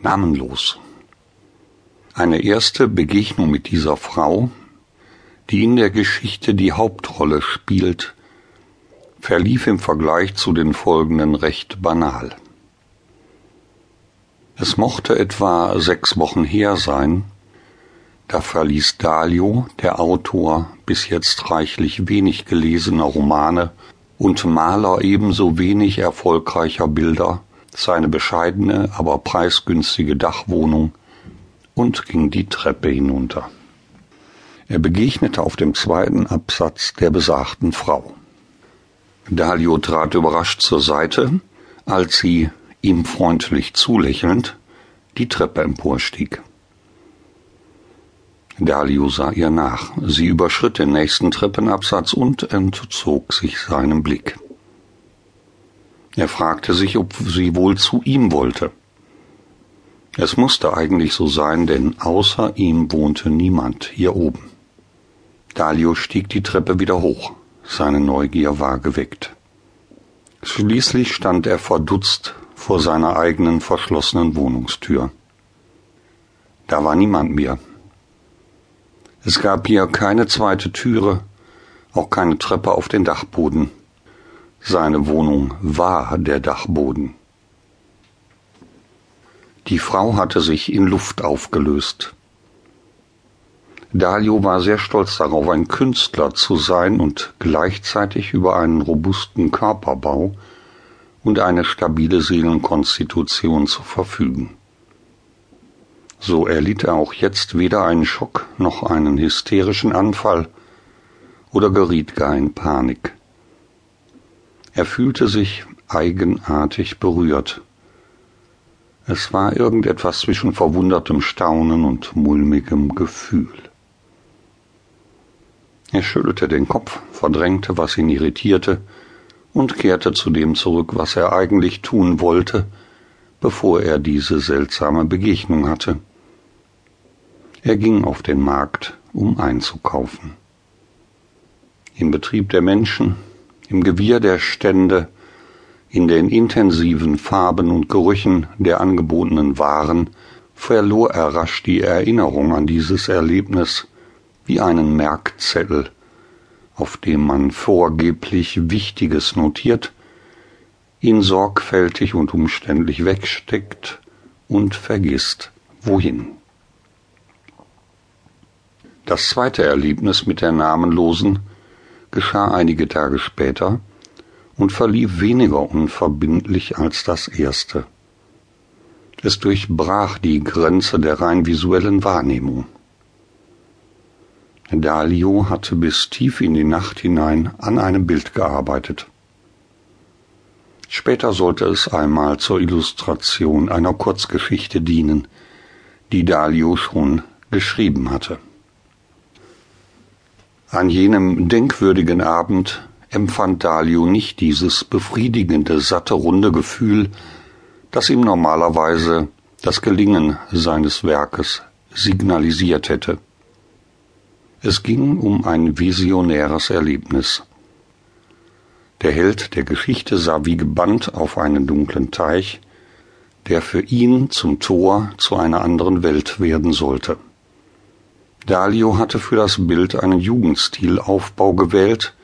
Namenlos. Eine erste Begegnung mit dieser Frau, die in der Geschichte die Hauptrolle spielt, verlief im Vergleich zu den folgenden recht banal. Es mochte etwa sechs Wochen her sein, da verließ Dalio, der Autor bis jetzt reichlich wenig gelesener Romane und Maler ebenso wenig erfolgreicher Bilder, seine bescheidene, aber preisgünstige Dachwohnung und ging die Treppe hinunter. Er begegnete auf dem zweiten Absatz der besagten Frau. Dalio trat überrascht zur Seite, als sie, ihm freundlich zulächelnd, die Treppe emporstieg. Dalio sah ihr nach. Sie überschritt den nächsten Treppenabsatz und entzog sich seinem Blick. Er fragte sich, ob sie wohl zu ihm wollte. Es musste eigentlich so sein, denn außer ihm wohnte niemand hier oben. Dalio stieg die Treppe wieder hoch. Seine Neugier war geweckt. Schließlich stand er verdutzt vor seiner eigenen verschlossenen Wohnungstür. Da war niemand mehr. Es gab hier keine zweite Türe, auch keine Treppe auf den Dachboden. Seine Wohnung war der Dachboden. Die Frau hatte sich in Luft aufgelöst. Dalio war sehr stolz darauf, ein Künstler zu sein und gleichzeitig über einen robusten Körperbau und eine stabile Seelenkonstitution zu verfügen. So erlitt er auch jetzt weder einen Schock noch einen hysterischen Anfall oder geriet gar in Panik. Er fühlte sich eigenartig berührt. Es war irgendetwas zwischen verwundertem Staunen und mulmigem Gefühl. Er schüttelte den Kopf, verdrängte, was ihn irritierte, und kehrte zu dem zurück, was er eigentlich tun wollte, bevor er diese seltsame Begegnung hatte. Er ging auf den Markt, um einzukaufen. Im Betrieb der Menschen, im Gewirr der Stände, in den intensiven Farben und Gerüchen der angebotenen Waren verlor er rasch die Erinnerung an dieses Erlebnis wie einen Merkzettel, auf dem man vorgeblich Wichtiges notiert, ihn sorgfältig und umständlich wegsteckt und vergisst, wohin. Das zweite Erlebnis mit der Namenlosen geschah einige Tage später und verlief weniger unverbindlich als das erste. Es durchbrach die Grenze der rein visuellen Wahrnehmung. Dalio hatte bis tief in die Nacht hinein an einem Bild gearbeitet. Später sollte es einmal zur Illustration einer Kurzgeschichte dienen, die Dalio schon geschrieben hatte. An jenem denkwürdigen Abend empfand Dalio nicht dieses befriedigende, satte, runde Gefühl, das ihm normalerweise das Gelingen seines Werkes signalisiert hätte. Es ging um ein visionäres Erlebnis. Der Held der Geschichte sah wie gebannt auf einen dunklen Teich, der für ihn zum Tor zu einer anderen Welt werden sollte. Dalio hatte für das Bild einen Jugendstilaufbau gewählt,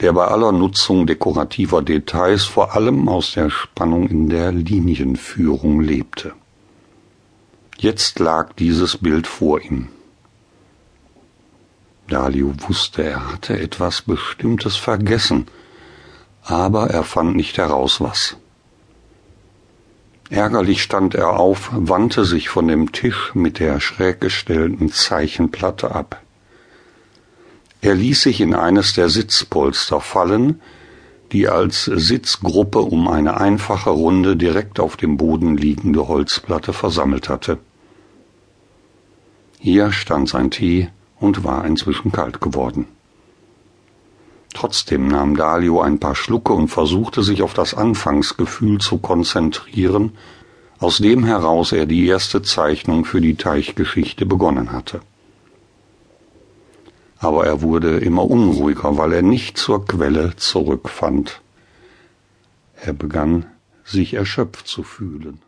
der bei aller Nutzung dekorativer Details vor allem aus der Spannung in der Linienführung lebte. Jetzt lag dieses Bild vor ihm. Dalio wusste, er hatte etwas Bestimmtes vergessen, aber er fand nicht heraus was. Ärgerlich stand er auf, wandte sich von dem Tisch mit der schräg gestellten Zeichenplatte ab. Er ließ sich in eines der Sitzpolster fallen, die als Sitzgruppe um eine einfache runde direkt auf dem Boden liegende Holzplatte versammelt hatte. Hier stand sein Tee und war inzwischen kalt geworden. Trotzdem nahm Dalio ein paar Schlucke und versuchte sich auf das Anfangsgefühl zu konzentrieren, aus dem heraus er die erste Zeichnung für die Teichgeschichte begonnen hatte. Aber er wurde immer unruhiger, weil er nicht zur Quelle zurückfand. Er begann sich erschöpft zu fühlen.